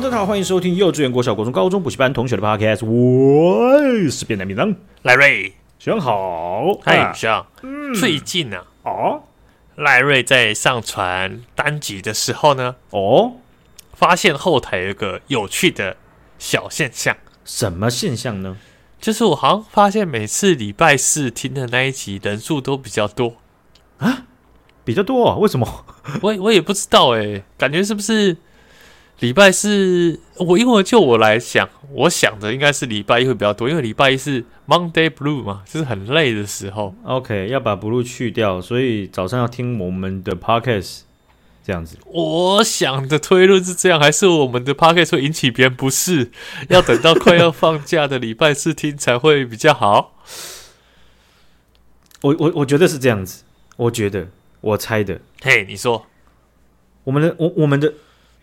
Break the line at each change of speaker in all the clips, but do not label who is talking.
大家好，欢迎收听幼稚园、国小、国中、高中补习班同学的 Podcast。我是变态名人
赖瑞，
学长好。
嗨，学长。嗯，最近呢、啊，哦，赖瑞在上传单集的时候呢，哦，发现后台有一个有趣的小现象。
什么现象呢？
就是我好像发现每次礼拜四听的那一集人数都比较多
啊。比较多啊？为什么？
我我也不知道哎、欸，感觉是不是礼拜四？我因为就我来想，我想的应该是礼拜一会比较多，因为礼拜一是 Monday Blue 嘛，就是很累的时候。
OK，要把 Blue 去掉，所以早上要听我们的 Podcast 这样子。
我想的推论是这样，还是我们的 Podcast 会引起别人不适？要等到快要放假的礼拜四听才会比较好？
我我我觉得是这样子，我觉得。我猜的，
嘿，你说，
我们的我我们的我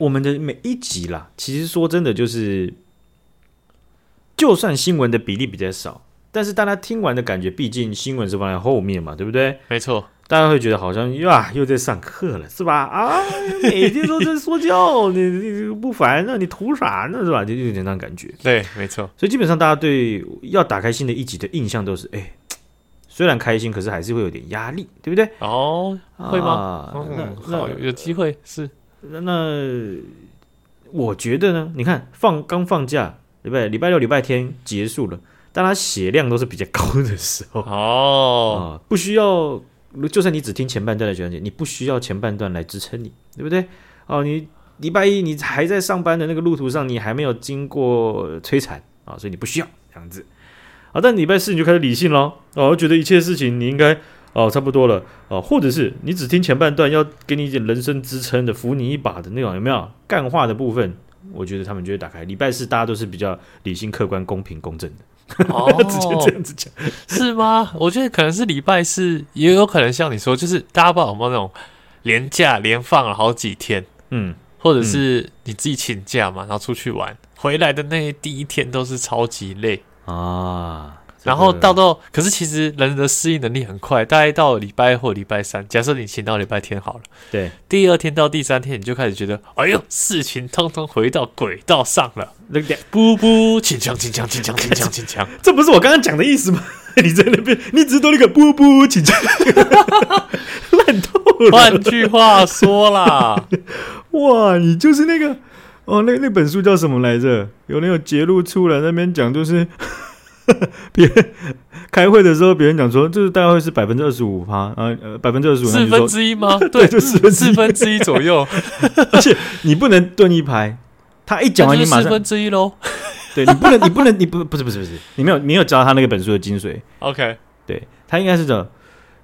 们的每一集啦，其实说真的，就是就算新闻的比例比较少，但是大家听完的感觉，毕竟新闻是放在后面嘛，对不对？
没错，
大家会觉得好像呀，又在上课了，是吧？啊，每天都在说教，你你不烦？那你图啥呢？是吧？就有点那种感觉。
对，没错。
所以基本上大家对要打开新的一集的印象都是，哎。虽然开心，可是还是会有点压力，对不对？
哦，会吗？啊、嗯，那好，有机会是。
那我觉得呢，你看放刚放假，对不对？礼拜六、礼拜天结束了，大家血量都是比较高的时候
哦、
啊，不需要。就算你只听前半段的讲解，你不需要前半段来支撑你，对不对？哦，你礼拜一你还在上班的那个路途上，你还没有经过摧残啊，所以你不需要这样子。啊，但礼拜四你就开始理性咯，哦，觉得一切事情你应该哦差不多了哦，或者是你只听前半段，要给你一点人生支撑的，扶你一把的那种，有没有干话的部分？我觉得他们就会打开。礼拜四大家都是比较理性、客观、公平、公正的，哦，直接这样子讲
是吗？我觉得可能是礼拜四，也有可能像你说，就是大家不知道有没有那种连假连放了好几天，嗯，或者是你自己请假嘛，然后出去玩回来的那第一天都是超级累。
啊，
然后到到，可是其实人的适应能力很快，大概到礼拜或礼拜三，假设你请到礼拜天好了，
对，
第二天到第三天你就开始觉得，哎呦，事情通通回到轨道上了，
那个
噗噗，请枪，请枪，请枪，请枪，请枪，
这不是我刚刚讲的意思吗？你在那边，你只多那个噗噗，请枪，烂透了。
换句话说啦，
哇，你就是那个。哦，那那本书叫什么来着？有人有揭露出来，那边讲就是 别人开会的时候，别人讲说，这是大概会是百分之二十五趴，啊呃，百分之二十五，
四分之一吗？
对，就四分
四分之一左右。
而且你不能蹲一排，他一讲完你马上
四分之一喽。
对，你不能，你不能，你不不是不是不是，你没有没有教他那个本书的精髓。
OK，
对他应该是讲，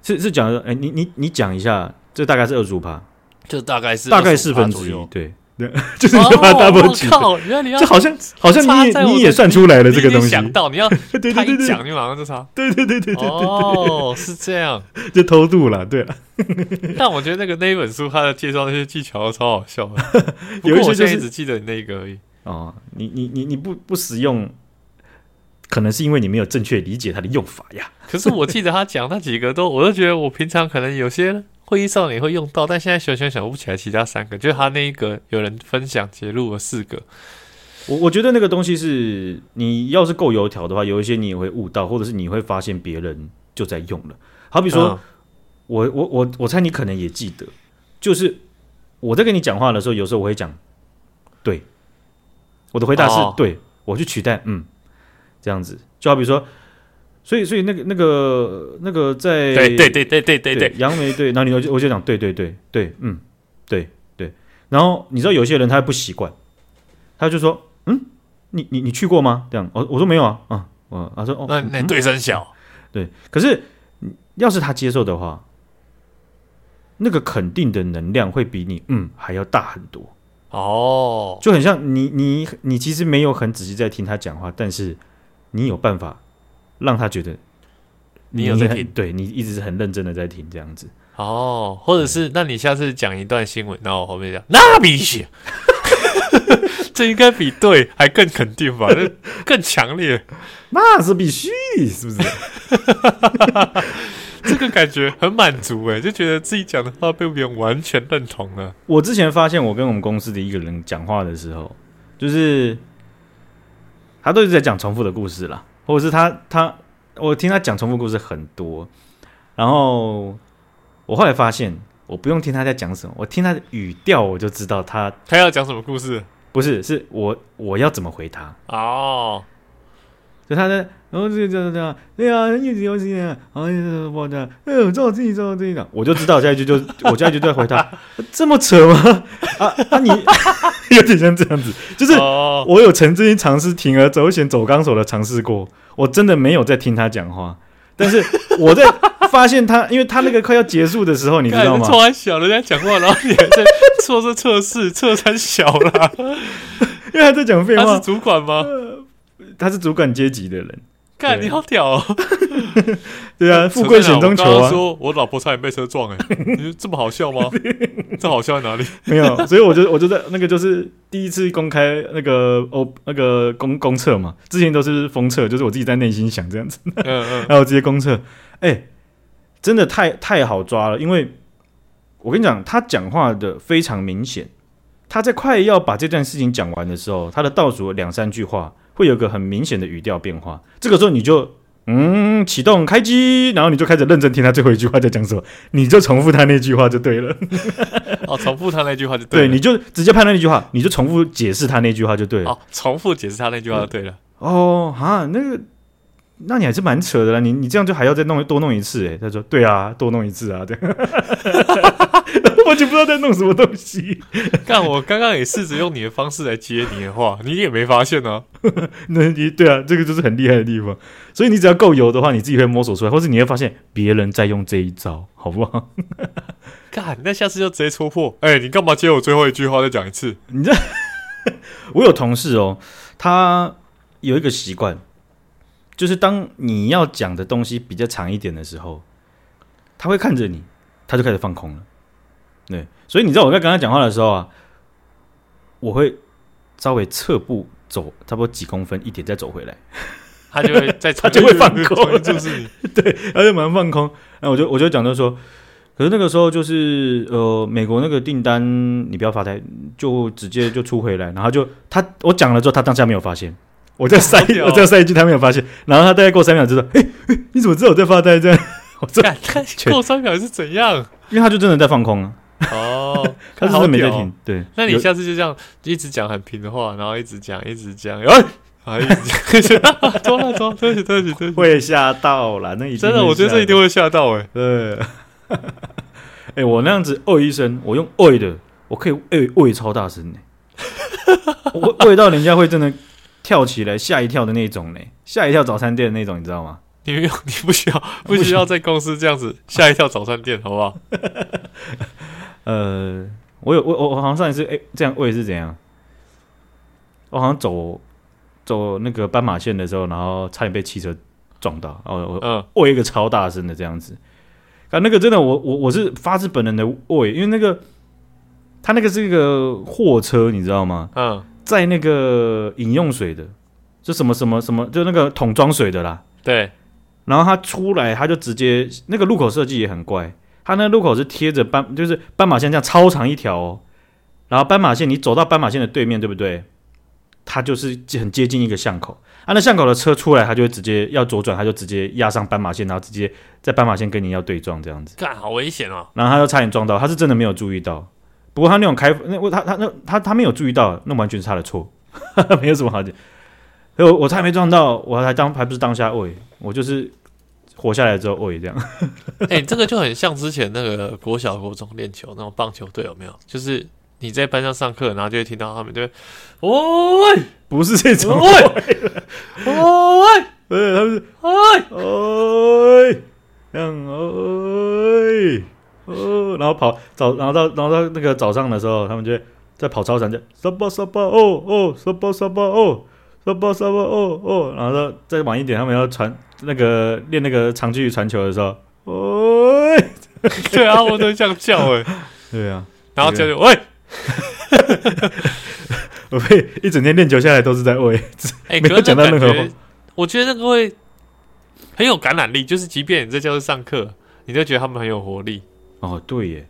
是是讲说，哎，你你你讲一下，这大概是二十五趴，
就大概是
大概四分之一，对。对，就是你要把 double 起，就好像好像你也你也算出来了这个东西，
想到你要对对对对，讲你马上就查，
对对对对对对
哦，是这样，
就偷渡了，对了。
但我觉得那个那一本书，它的介绍那些技巧都超好笑的，有一些就是只记得那个而已。
哦，你你你你不不使用，可能是因为你没有正确理解它的用法呀。
可是我记得他讲那几个都，我都觉得我平常可能有些。会议上也会用到，但现在想想想不起来其他三个，就是他那一个有人分享截录了四个。
我我觉得那个东西是你要是够油条的话，有一些你也会悟到，或者是你会发现别人就在用了。好比说，嗯、我我我我猜你可能也记得，就是我在跟你讲话的时候，有时候我会讲对，我的回答是对，我去取代嗯这样子，就好比说。所以，所以那个、那个、那个在
对对对对对对对。
杨梅对，然后你就我就讲对对对对嗯对对，然后你知道有些人他不习惯，他就说嗯你你你去过吗？这样。我我说没有啊啊我他说哦
那那对声小。
对，可是要是他接受的话，那个肯定的能量会比你嗯还要大很多。
哦，
就很像你你你其实没有很仔细在听他讲话，但是你有办法。让他觉得你，
你有在听，
对你一直是很认真的在听这样子
哦，或者是那你下次讲一段新闻，然后我后面讲那必须，这应该比对还更肯定吧？更强烈，
那是必须，是不是？
这个感觉很满足哎，就觉得自己讲的话被别人完全认同了。
我之前发现，我跟我们公司的一个人讲话的时候，就是他都一直在讲重复的故事啦，或者是他他我听他讲重复故事很多，然后我后来发现，我不用听他在讲什么，我听他的语调我就知道他
他要讲什么故事。
不是，是我我要怎么回他
哦？
就他的，然后这个这样这样，对呀，一直有这样，哎呀，我的，哎呦，做我自己，做我自己的，我就知道下一句就 我下一句就在回他，这么扯吗？啊啊，你 有点像这样子，就是我有曾经尝试铤而走险走钢索的尝试过，我真的没有在听他讲话，但是我在发现他，因为他那个快要结束的时候，你知道吗？
突然小人家讲话，然后你还在。说是测试，测三小啦，
因为他在讲废话。
他是主管吗？
呃、他是主管阶级的人。
干，你好屌哦！
对啊，富贵险中求啊。
我说我老婆差点被车撞，哎，你说这么好笑吗？这好笑在哪里？
没有，所以我就我就在那个就是第一次公开那个哦那个公公测嘛，之前都是封测，就是我自己在内心想这样子。嗯嗯，然后直接公测，哎、欸，真的太太好抓了，因为。我跟你讲，他讲话的非常明显。他在快要把这段事情讲完的时候，他的倒数两三句话会有个很明显的语调变化。这个时候你就嗯启动开机，然后你就开始认真听他最后一句话在讲什么，你就重复他那句话就对了。
哦，重复他那句话就对了。
对，你就直接判断那句话，你就重复解释他那句话就对了。
哦，重复解释他那句话就对了。
哦，哈，那个。那你还是蛮扯的啦，你你这样就还要再弄多弄一次诶，他说对啊，多弄一次啊，对，我就不知道在弄什么东西。
看我刚刚也试着用你的方式来接你的话，你也没发现呢、啊。
那你对啊，这个就是很厉害的地方。所以你只要够油的话，你自己会摸索出来，或是你会发现别人在用这一招，好不好？
干，那下次就直接戳破。哎、欸，你干嘛接我最后一句话再讲一次？
你这，我有同事哦，他有一个习惯。就是当你要讲的东西比较长一点的时候，他会看着你，他就开始放空了。对，所以你知道我在跟他讲话的时候啊，我会稍微侧步走差不多几公分一点再走回来，
他就会再
他就会放空，
就是你
对，他就马上放空。那我就我就讲到说，可是那个时候就是呃，美国那个订单你不要发呆，就直接就出回来，然后就他我讲了之后，他当下没有发现。我再塞，我再塞一句，他没有发现。然后他大概过三秒就说：“哎，你怎么知道我在发呆？”这样，我这
过三秒是怎样？
因为他就真的在放空啊。
哦，
他真的没在听。对，
那你下次就这样一直讲很平的话，然后一直讲，一直讲，哎，啊，一直讲，装了装，对不起对不起对不起，
会吓到了。那
真的，我觉得这一定会吓到哎。
对，哎，我那样子哦一声，我用哦的，我可以哦哦超大声呢，我哦到人家会真的。跳起来吓一跳的那种呢，吓一跳早餐店的那种，你知道吗？
你没有，你不需要，不需要在公司这样子吓一跳早餐店，好不好？
呃，我有我我我好像上一次哎，这样我也是怎样？我好像走走那个斑马线的时候，然后差点被汽车撞到，然后我嗯，哦一个超大声的这样子，啊，那个真的我我我是发自本能的喂，因为那个他那个是一个货车，你知道吗？嗯。在那个饮用水的，就什么什么什么，就那个桶装水的啦。
对。
然后他出来，他就直接那个路口设计也很怪，他那个路口是贴着斑，就是斑马线这样超长一条哦。然后斑马线，你走到斑马线的对面，对不对？它就是很接近一个巷口。啊，那巷口的车出来，他就会直接要左转，他就直接压上斑马线，然后直接在斑马线跟你要对撞这样子。
干，好危险哦！
然后他就差点撞到，他是真的没有注意到。不过他那种开，那我他他那他他没有注意到，那完全是他的错，没有什么好讲。我我差点没撞到，我还当还不是当下喂，我就是活下来之后喂这样。
哎、欸，这个就很像之前那个国小国中练球那种棒球队有没有？就是你在班上上课，然后就会听到他们就会，喂，
不是这种，
喂，喂，
对，他们是，
喂，
喂，这样，喂。哦，然后跑早，然后到然后到那个早上的时候，他们就在跑操场，就沙巴沙巴哦哦，沙巴沙巴哦，沙巴沙巴哦哦，然后再晚一点，他们要传那个练那个长距离传球的时候，哦，
对啊，我都这样叫哎，
对啊，
然后叫就喂，
我被一整天练球下来都是在喂，
哎，
没有讲到任何话，
我觉得那个会很有感染力，就是即便你在教室上课，你都觉得他们很有活力。
哦，对耶，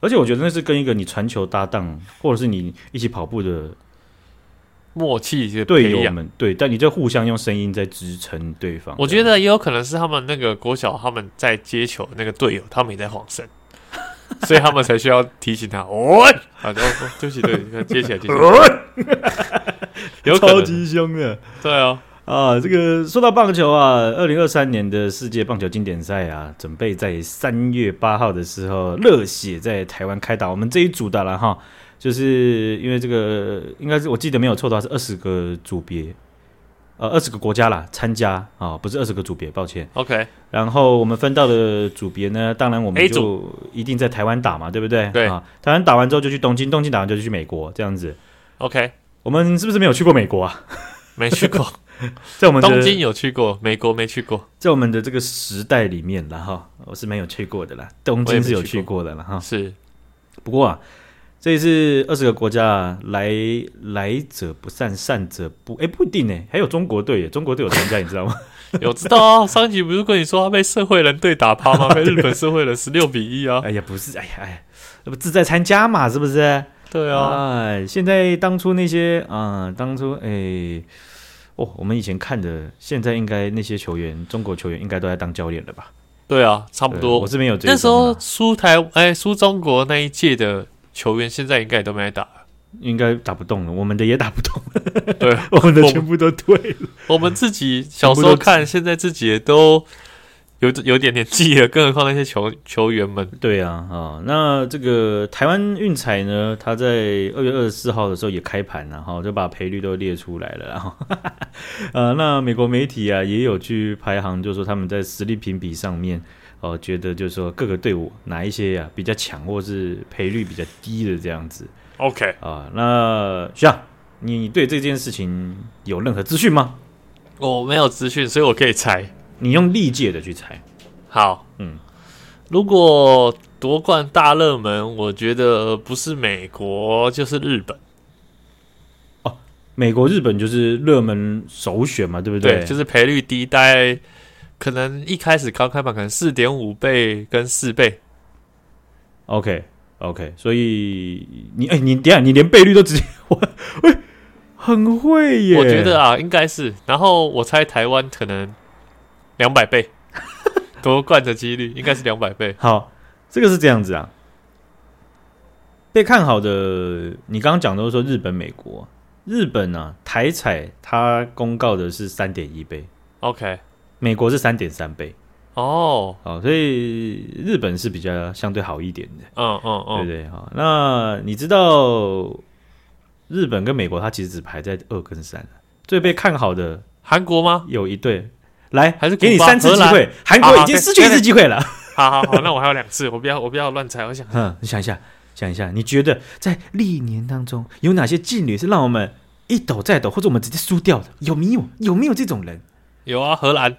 而且我觉得那是跟一个你传球搭档，或者是你一起跑步的
默契的
队友们，对，但你就互相用声音在支撑对方。
我觉得也有可能是他们那个国小他们在接球那个队友，他们也在晃神，所以他们才需要提醒他。哦，啊，对不起，对，接起来，接起来，有
超级凶的，
对啊。
啊，这个说到棒球啊，二零二三年的世界棒球经典赛啊，准备在三月八号的时候热血在台湾开打。我们这一组的了哈，就是因为这个应该是我记得没有错的话是二十个组别，呃，二十个国家啦参加啊，不是二十个组别，抱歉。
OK，
然后我们分到的组别呢，当然我们就一定在台湾打嘛，对不对？
对
啊，台湾打完之后就去东京，东京打完就去美国，这样子。
OK，
我们是不是没有去过美国啊？
没去过。
在我们
东京有去过，美国没去过。
在我们的这个时代里面，然后我是没有去过的啦。东京是有去过的了哈。
是，
不过啊，这一次二十个国家来来者不善，善者不哎，不一定呢。还有中国队耶，中国队有参加，你知道吗？
有知道啊。上一集不是跟你说他被社会人队打趴吗？被日本社会人十六比一啊。
哎呀，不是，哎呀哎呀，那不自在参加嘛，是不是？
对啊。
哎，现在当初那些啊、呃，当初哎。哦，我们以前看的，现在应该那些球员，中国球员应该都在当教练了吧？
对啊，差不多。
我这边有这
那时候输台哎输中国那一届的球员，现在应该也都没来打了，
应该打不动了。我们的也打不动，
对，
我们的全部都退了。
我们自己小时候看，现在自己也都。有有点点记了，更何况那些球球员们。对啊，啊、哦，那这个台湾运彩呢，他在二月二十四号的时候也开盘了，哈，就把赔率都列出来了，然后，呃，那美国媒体啊也有去排行，就是说他们在实力评比上面，哦、呃，觉得就是说各个队伍哪一些啊比较强，或是赔率比较低的这样子。OK 啊，那徐阳，你对这件事情有任何资讯吗？我没有资讯，所以我可以猜。
你用历届的去猜，
好，嗯，如果夺冠大热门，我觉得不是美国就是日本。
哦，美国、日本就是热门首选嘛，对不对？
对，就是赔率低，大概可能一开始刚开盘可能四点五倍跟四倍。
OK，OK，okay, okay, 所以你哎，你等下你连倍率都直接，喂，很会耶！
我觉得啊，应该是。然后我猜台湾可能。两百倍 夺冠的几率应该是两百倍。
好，这个是这样子啊。被看好的，你刚刚讲的都是说日本、美国。日本呢、啊，台彩它公告的是三点一倍。
OK，
美国是三点三倍。
哦，
好，所以日本是比较相对好一点的。
嗯嗯嗯，
对对，好。那你知道日本跟美国，它其实只排在二跟三。最被看好的
韩国吗？
有一对。来，
还是
给你三次机会。韩国已经失去一次机会了。
好好好，那我还有两次，我不要，我不要乱猜。我想，
嗯，你想一下，想一下，你觉得在历年当中有哪些妓女是让我们一抖再抖，或者我们直接输掉的？有没有？有没有这种人？
有啊，荷兰。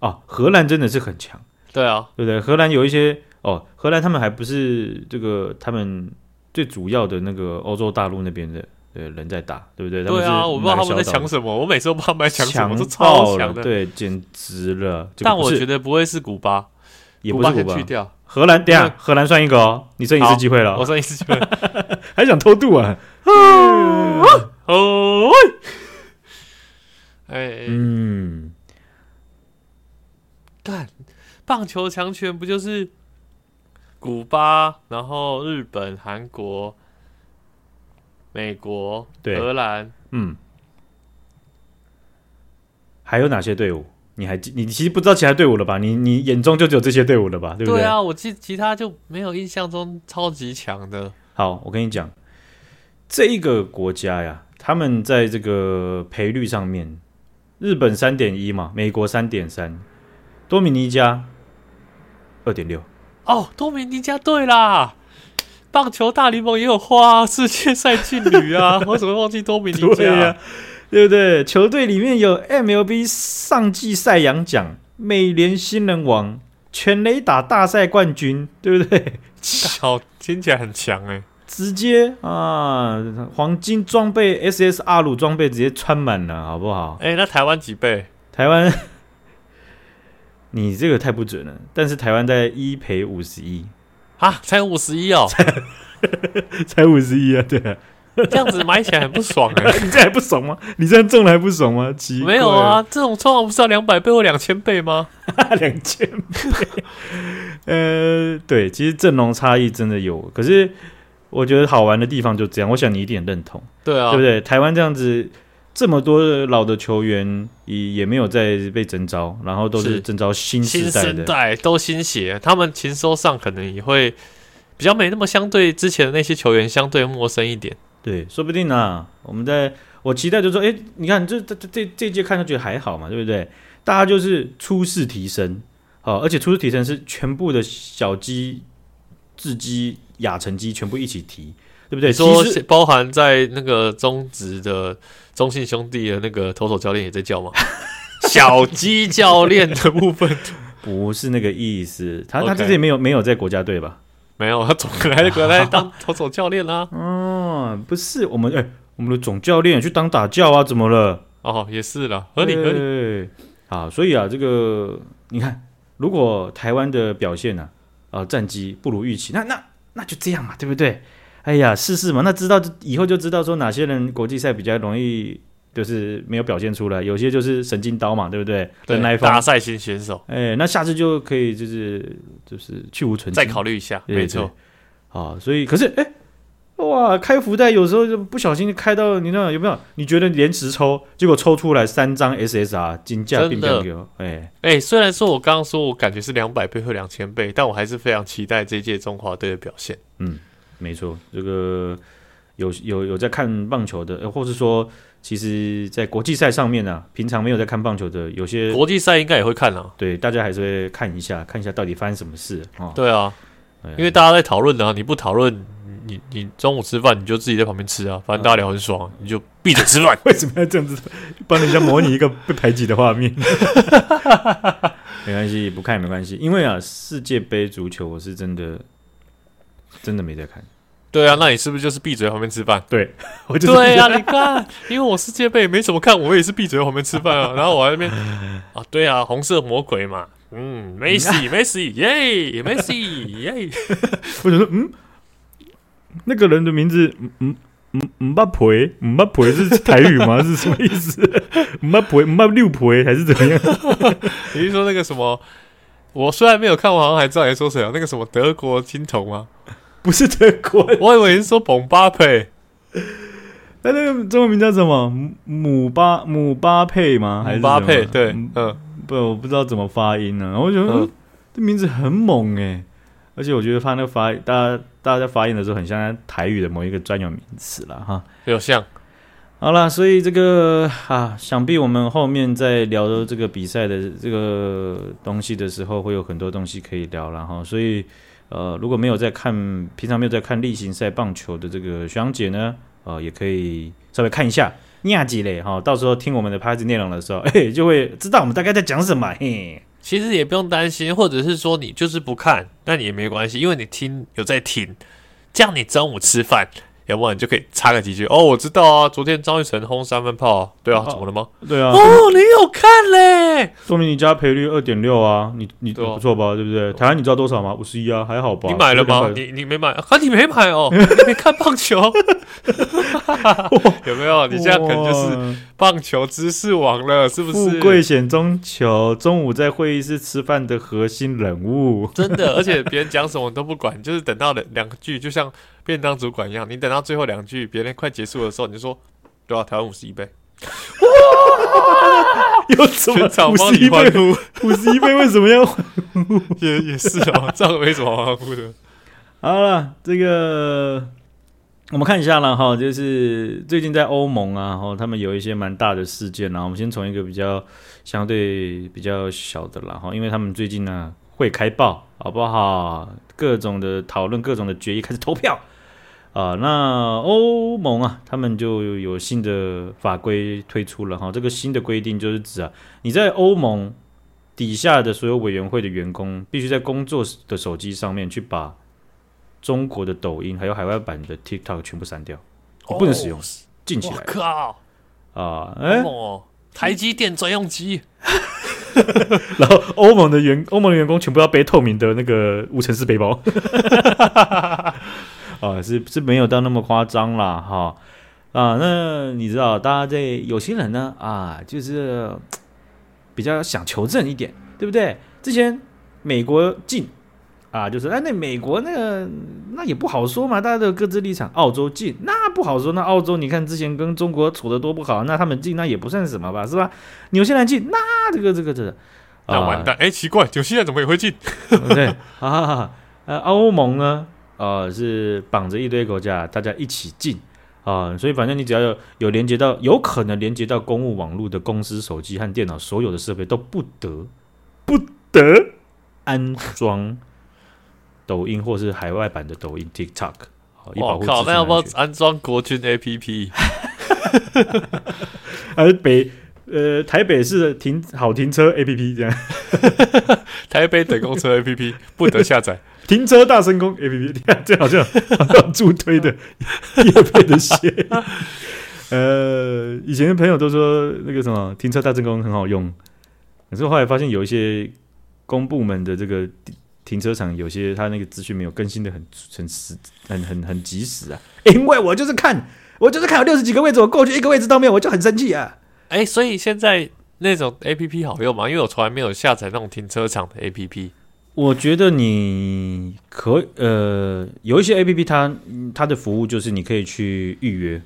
哦，荷兰真的是很强。
对啊，
对不对？荷兰有一些哦，荷兰他们还不是这个他们最主要的那个欧洲大陆那边的。对，人在打，对不对？
对啊，我不知道他们在抢什么，我每次都不知道他们在抢什么，
是
超强的，
对，简直了。
但我觉得不会是古巴，
也不是古巴，
去掉
荷兰。等下，荷兰算一个哦，你剩一次机会了，
我剩一次机会，
还想偷渡啊？
哦，哎，
嗯，
干，棒球强权不就是古巴，然后日本、韩国？美国、对荷兰，
嗯，还有哪些队伍？你还记？你其实不知道其他队伍了吧？你你眼中就只有这些队伍了吧？对不对？
对啊，我记其他就没有印象中超级强的。
好，我跟你讲，这一个国家呀，他们在这个赔率上面，日本三点一嘛，美国三点三，多米尼加二点六。
哦，多米尼加对啦。棒球大联盟也有花世界赛劲旅啊！我怎么忘记多米尼加？
对呀，对不对？球队里面有 MLB 上季赛扬奖、美联新人王、全垒打大赛冠军，对不对？
好，听起来很强哎！
直接啊，黄金装备 SSR 鲁装备直接穿满了，好不好？
哎，那台湾几倍？
台湾，你这个太不准了。但是台湾在一赔五十一。
啊，才五十一哦，
才五十一啊，对啊，
这样子买起来很不爽哎、欸！
你这还不爽吗？你这样中了还不爽吗？奇怪，
没有啊，这种通常不是要两百倍或两千倍吗？
两千倍。呃，对，其实阵容差异真的有，可是我觉得好玩的地方就这样。我想你一定认同，
对啊，
对不对？台湾这样子。这么多老的球员也也没有再被征召，然后都是征召新时代的，
新生代都新血，他们情收上可能也会比较没那么相对之前的那些球员相对陌生一点。
对，说不定啊，我们在我期待就是说，哎，你看这这这这这届看上去还好嘛，对不对？大家就是初试提升，好，而且初试提升是全部的小鸡、稚鸡、亚成鸡全部一起提。对不对？
说包含在那个中职的中信兄弟的那个投手教练也在叫吗？小鸡教练的部分
不是那个意思，他他之前没有没有在国家队吧？
没有，他总来国家队当投手教练啦。
嗯，不是，我们哎，我们的总教练去当打教啊？怎么了？
哦，也是了，合理合理。
啊，所以啊，这个你看，如果台湾的表现呢，啊，战绩不如预期，那那那就这样嘛，对不对？哎呀，试试嘛，那知道以后就知道说哪些人国际赛比较容易，就是没有表现出来，有些就是神经刀嘛，对不对？
对，大赛型选手。
哎，那下次就可以就是就是去无存菁，
再考虑一下，没错。
啊，所以可是哎，哇，开福袋有时候就不小心开到你那有没有？你觉得连十抽，结果抽出来三张 SSR 金价并没有。哎
哎，虽然说我刚刚说我感觉是两百倍或两千倍，但我还是非常期待这届中华队的表现。
嗯。没错，这个有有有在看棒球的，或是说，其实，在国际赛上面呢、啊，平常没有在看棒球的，有些
国际赛应该也会看啊。
对，大家还是会看一下，看一下到底发生什么事啊。
对啊，因为大家在讨论啊，你不讨论，你你中午吃饭你就自己在旁边吃啊，反正大家聊很爽，你就闭着吃饭。
为什么要这样子帮人家模拟一个被排挤的画面？没关系，不看也没关系，因为啊，世界杯足球我是真的真的没在看。
对啊，那你是不是就是闭嘴旁边吃饭？
对，
我就对啊，你看，因为我世界杯没怎么看，我也是闭嘴旁边吃饭啊。然后我在那边啊，对啊，红色魔鬼嘛，嗯，梅西，梅西，耶，梅西，耶。
我就说，嗯，那个人的名字，嗯嗯嗯，巴培，嗯巴培是台语吗？是什么意思？嗯巴培，嗯巴六培还是怎么样？
你是说那个什么？我虽然没有看，我好像还知道你说谁啊？那个什么德国金童吗？
不是德国，
我以为是说蓬巴佩。
那那个中文名叫什么？姆巴姆巴佩吗？还是
巴佩？对，嗯，
不，我不知道怎么发音呢、啊。我觉得、嗯、这名字很猛哎，而且我觉得他那个发，大家大家在发音的时候，很像台语的某一个专有名词了哈。
有像。
好了，所以这个啊，想必我们后面在聊这个比赛的这个东西的时候，会有很多东西可以聊了哈。所以。呃，如果没有在看，平常没有在看例行赛棒球的这个学长姐呢，呃，也可以稍微看一下亚几类哈，到时候听我们的拍子内容的时候，哎，就会知道我们大概在讲什么。嘿，
其实也不用担心，或者是说你就是不看，那你也没关系，因为你听有在听，这样你中午吃饭。要不然你就可以插个几句哦，我知道啊，昨天张玉成轰三分炮，啊，对啊，怎么了吗？
对啊，
哦，你有看嘞，
说明你家赔率二点六啊，你你不错吧？对不对？台湾你知道多少吗？五十一啊，还好吧？
你买了吗？你你没买啊？你没买哦，你没看棒球，有没有？你这样可能就是棒球知识王了，是不是？
富贵险中求，中午在会议室吃饭的核心人物，
真的，而且别人讲什么都不管，就是等到两两句，就像。便当主管一样，你等到最后两句，别人快结束的时候，你就说：“对啊，台湾五十一倍。”
哇！有什么五十一倍？五十一倍为什么要欢呼？
也也是哦，这样没什么欢呼的。
好了，这个我们看一下了哈，就是最近在欧盟啊，哈，他们有一些蛮大的事件啊。我们先从一个比较相对比较小的啦哈，因为他们最近呢、会开报，好不好？各种的讨论，各种的决议，开始投票。啊，那欧盟啊，他们就有新的法规推出了哈。这个新的规定就是指啊，你在欧盟底下的所有委员会的员工，必须在工作的手机上面去把中国的抖音还有海外版的 TikTok 全部删掉，你不能使用，禁起来。我
靠！
啊，哎，
台积电专用机。
然后欧盟的员欧盟的员工全部要背透明的那个无尘室背包。啊，是是没有到那么夸张啦，哈啊。那你知道，大家在有些人呢啊，就是比较想求证一点，对不对？之前美国禁。啊，就是哎，那美国那个那也不好说嘛，大家都有各自立场。澳洲进，那不好说。那澳洲你看之前跟中国处的多不好，那他们进那也不算什么吧，是吧？纽西兰进，那这个这个这个，
那完蛋。哎、呃，奇怪，纽西兰怎么也会禁？
对啊，呃，欧盟呢，呃，是绑着一堆国家，大家一起进啊、呃，所以反正你只要有有连接到有可能连接到公务网络的公司手机和电脑，所有的设备都不得不得安装。抖音或是海外版的抖音 TikTok，好，以保护。靠，
那要不要安装国军 APP？
还是北呃台北市的停好停车 APP 这样？
台北等公车 APP 不得下载，
停车大声公 APP，你看这好像要助推的业配的鞋。呃，以前的朋友都说那个什么停车大声公很好用，可是后来发现有一些公部门的这个。停车场有些他那个资讯没有更新的很很实很很很及时啊，因为我就是看我就是看有六十几个位置，我过去一个位置都没有，我就很生气啊。
哎、欸，所以现在那种 A P P 好用吗？因为我从来没有下载那种停车场的 A P P。
我觉得你可呃有一些 A P P 它它的服务就是你可以去预约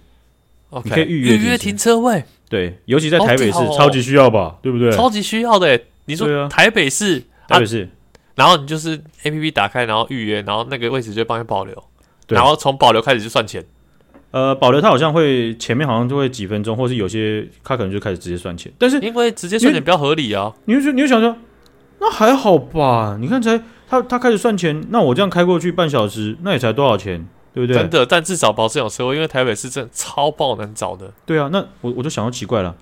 ，okay,
你可以预约
预约停车位。
对，尤其在台北市超级需要吧，哦、对不对？
超级需要的。你说台北市，
台北市。啊
然后你就是 A P P 打开，然后预约，然后那个位置就帮你保留，然后从保留开始就算钱。
呃，保留它好像会前面好像就会几分钟，或是有些它可能就开始直接算钱。但是
因为直接算钱比较合理啊，
你就你就想说，那还好吧？你看才他他开始算钱，那我这样开过去半小时，那也才多少钱，对不对？
真的，但至少保持有车位，因为台北市真的超爆难找的。
对啊，那我我就想到奇怪了。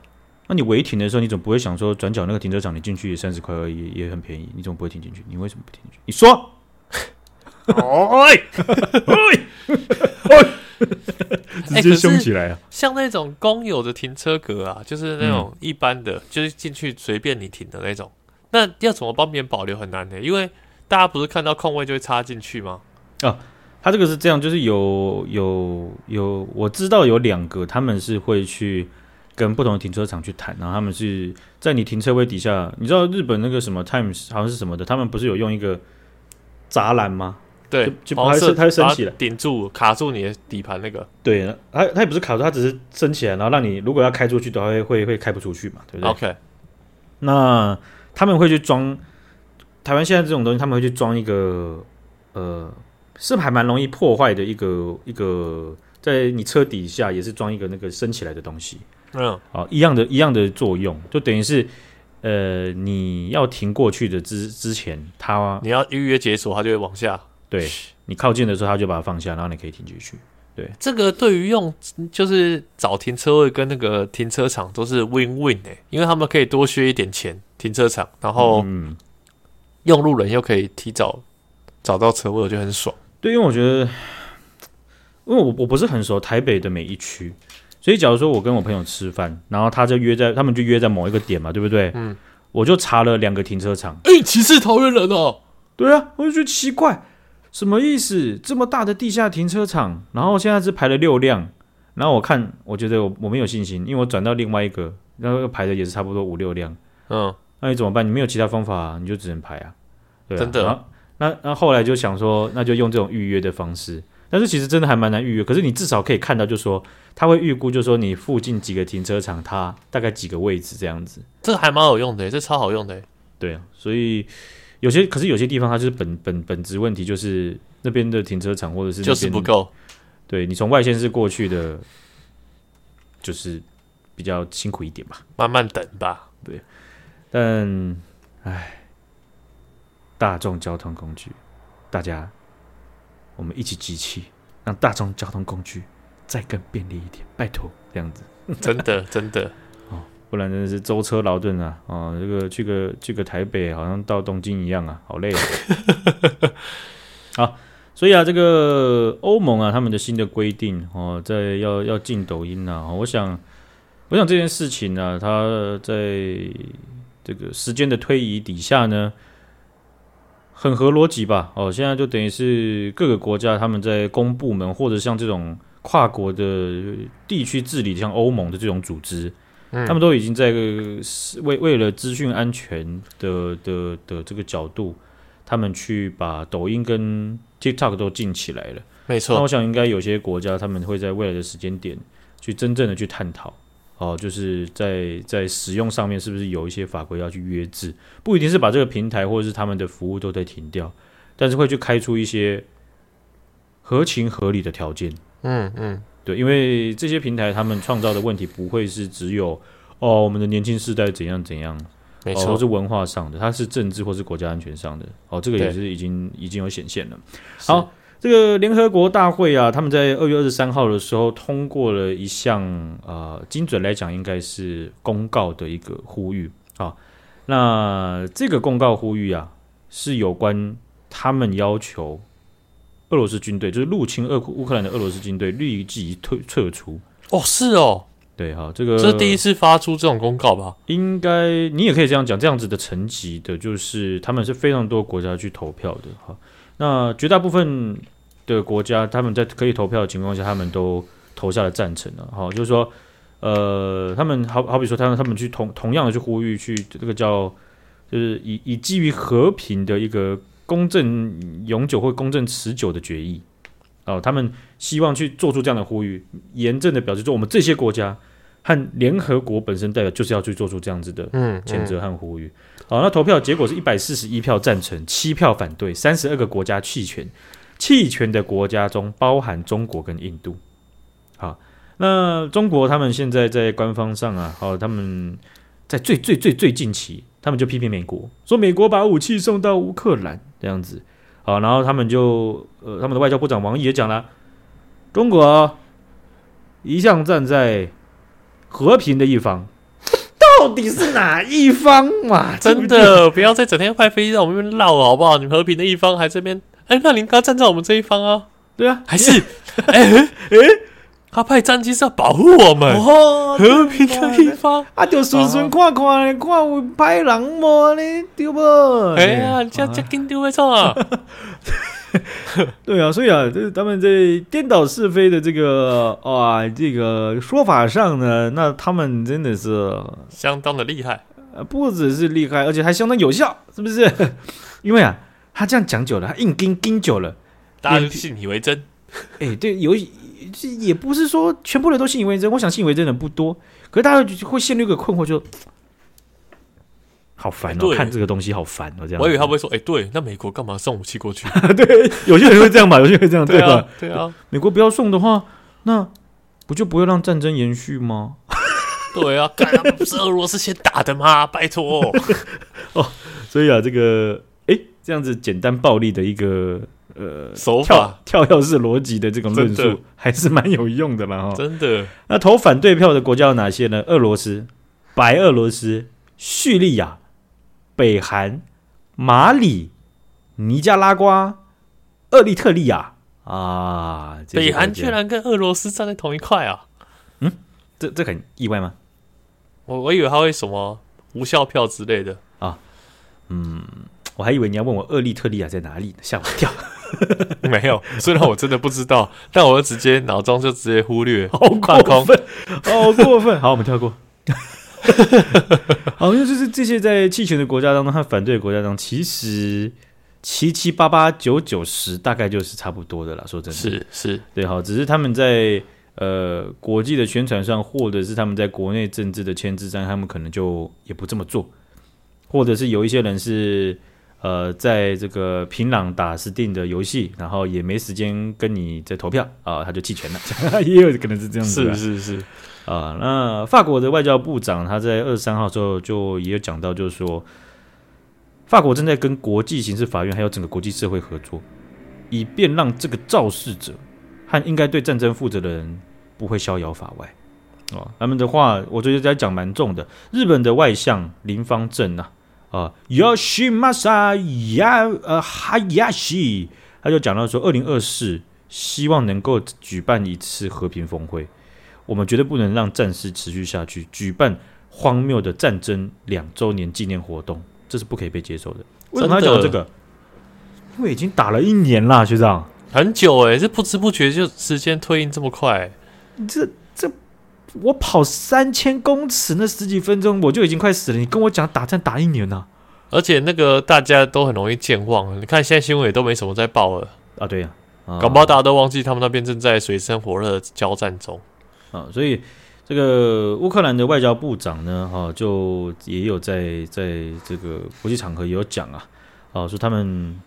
那你违停的时候，你总不会想说转角那个停车场你进去也三十块而已，也很便宜，你总不会停进去？你为什么不停进去？你说，直接凶起来啊！
像那种公有的停车格啊，就是那种一般的，嗯、就是进去随便你停的那种，那要怎么帮别人保留很难的，因为大家不是看到空位就会插进去吗？
啊，他这个是这样，就是有有有，我知道有两个，他们是会去。跟不同的停车场去谈，然后他们是在你停车位底下，你知道日本那个什么 Times 好像是什么的，他们不是有用一个栅栏吗？
对，
就它是它升起来
顶住卡住你的底盘那个。
对，它它也不是卡住，它只是升起来，然后让你如果要开出去的话会会会开不出去嘛，对不对
？OK。
那他们会去装台湾现在这种东西，他们会去装一个呃，是还蛮容易破坏的一个一个，在你车底下也是装一个那个升起来的东西。嗯，好，一样的，一样的作用，就等于是，呃，你要停过去的之之前，它
你要预约解锁，它就会往下。
对，你靠近的时候，它就把它放下，然后你可以停进去。对，
这个对于用就是找停车位跟那个停车场都是 win win 诶，因为他们可以多削一点钱停车场，然后用路人又可以提早找到车位，我觉得很爽。
对，因为我觉得，因为我我不是很熟台北的每一区。所以，假如说我跟我朋友吃饭，然后他就约在，他们就约在某一个点嘛，对不对？嗯，我就查了两个停车场。
哎，歧视桃园人哦。
对啊，我就觉得奇怪，什么意思？这么大的地下停车场，然后现在是排了六辆，然后我看，我觉得我我没有信心，因为我转到另外一个，然后排的也是差不多五六辆。嗯，那你怎么办？你没有其他方法啊，你就只能排啊。对啊，
真的。
那那后来就想说，那就用这种预约的方式。但是其实真的还蛮难预约，可是你至少可以看到，就是说他会预估，就是说你附近几个停车场，它大概几个位置这样子。
这个还蛮有用的，这超好用的。
对啊，所以有些可是有些地方它就是本本本质问题，就是那边的停车场或者是
就是不够。
对，你从外县市过去的，就是比较辛苦一点吧，
慢慢等吧。
对，但唉，大众交通工具，大家。我们一起集气，让大众交通工具再更便利一点，拜托，这样子，
真的真的
哦，不然真的是舟车劳顿啊！哦，这个去个去个台北，好像到东京一样啊，好累啊！好，所以啊，这个欧盟啊，他们的新的规定哦，在要要禁抖音啊，我想，我想这件事情呢、啊，它在这个时间的推移底下呢。很合逻辑吧？哦，现在就等于是各个国家他们在公部门或者像这种跨国的地区治理，像欧盟的这种组织，嗯、他们都已经在为为了资讯安全的的的这个角度，他们去把抖音跟 TikTok 都禁起来了。
没错，
那我想应该有些国家他们会在未来的时间点去真正的去探讨。哦，就是在在使用上面是不是有一些法规要去约制？不一定是把这个平台或者是他们的服务都得停掉，但是会去开出一些合情合理的条件。
嗯嗯，
对，因为这些平台他们创造的问题不会是只有哦，我们的年轻世代怎样怎样，
没错，
或是文化上的，它是政治或是国家安全上的。哦，这个也是已经已经有显现了。好。这个联合国大会啊，他们在二月二十三号的时候通过了一项呃，精准来讲应该是公告的一个呼吁啊。那这个公告呼吁啊，是有关他们要求俄罗斯军队，就是入侵俄乌克兰的俄罗斯军队立即退撤出。
哦，是哦，
对哈，这个
这是第一次发出这种公告吧？
应该你也可以这样讲，这样子的层级的，就是他们是非常多国家去投票的哈。那绝大部分。的国家，他们在可以投票的情况下，他们都投下了赞成了。好，就是说，呃，他们好好比说，他们他们去同同样的去呼吁，去这个叫，就是以以基于和平的一个公正永久或公正持久的决议。哦，他们希望去做出这样的呼吁，严正的表示说，我们这些国家和联合国本身代表就是要去做出这样子的嗯谴责和呼吁。好，那投票结果是一百四十一票赞成，七票反对，三十二个国家弃权。弃权的国家中包含中国跟印度。好，那中国他们现在在官方上啊，好，他们在最最最最近期，他们就批评美国，说美国把武器送到乌克兰这样子。好，然后他们就呃，他们的外交部长王毅也讲了，中国一向站在和平的一方，到底是哪一方嘛？
真的不要再整天派飞机在我们这边绕好不好？你们和平的一方还这边。哎，那您刚站在我们这一方啊？
对啊，
还是哎哎，他派战机是要保护我们，哦、和平的一方
啊，就顺顺看看，看有歹人么呢？对不？
哎呀，这这紧丢没错啊！
对啊，所以啊，就是他们在颠倒是非的这个啊，这个说法上呢，那他们真的是
相当的厉害，
不只是厉害，而且还相当有效，是不是？因为啊。他这样讲久了，他硬盯盯久了，
大家就信以为真。
哎、欸，对，有也不是说全部人都信以为真。我想信以为真的不多，可是大家会陷入一个困惑，就 好烦哦，欸、看这个东西好烦哦。这样，
我以为他会说，哎、欸，对，那美国干嘛送武器过去？
对，有些人会这样吧，有些人会这样，对吧？
对啊，对啊，
美国不要送的话，那不就不会让战争延续吗？
对啊，干他们不是俄罗斯先打的吗？拜托
哦，所以啊，这个。这样子简单暴力的一个呃
手法，
跳跳跃式逻辑的这种论述，还是蛮有用的嘛哈。
真的，
那投反对票的国家有哪些呢？俄罗斯、白俄罗斯、叙利亚、北韩、马里、尼加拉瓜、厄立特利亚啊。
北韩居然跟俄罗斯站在同一块啊？
嗯，这这很意外吗？
我我以为他会什么无效票之类的啊。
嗯。我还以为你要问我厄立特利亚在哪里呢，吓我一跳。
没有，虽然我真的不知道，但我就直接脑中就直接忽略，
好过分，好过分。好，我们跳过。好像就是这些在弃权的国家当中和反对的国家当中，其实七七八八九九十大概就是差不多的啦。说真的，
是是
对，好，只是他们在呃国际的宣传上，或者是他们在国内政治的牵制上，他们可能就也不这么做，或者是有一些人是。呃，在这个平壤打 Steam 的游戏，然后也没时间跟你在投票啊，他就弃权了，也有可能是这样子。
是是是
啊，那法国的外交部长他在二十三号之后就也有讲到，就是说，法国正在跟国际刑事法院还有整个国际社会合作，以便让这个肇事者和应该对战争负责的人不会逍遥法外。哦，他们的话我觉得在讲蛮重的。日本的外相林方正啊。啊，Yoshimasa Ya 呃 Hayashi，他就讲到说，二零二四希望能够举办一次和平峰会，我们绝对不能让战事持续下去，举办荒谬的战争两周年纪念活动，这是不可以被接受的。为什么他讲这个？因为已经打了一年了，学长，
很久哎，这不知不觉就时间推移这么快，
这这我跑三千公尺那十几分钟我就已经快死了，你跟我讲打仗打一年啊，
而且那个大家都很容易健忘，你看现在新闻也都没什么在报了。
啊，对呀、啊，
搞不好大家都忘记他们那边正在水深火热的交战中。
啊，所以这个乌克兰的外交部长呢，哈、啊，就也有在在这个国际场合也有讲啊，啊，说他们。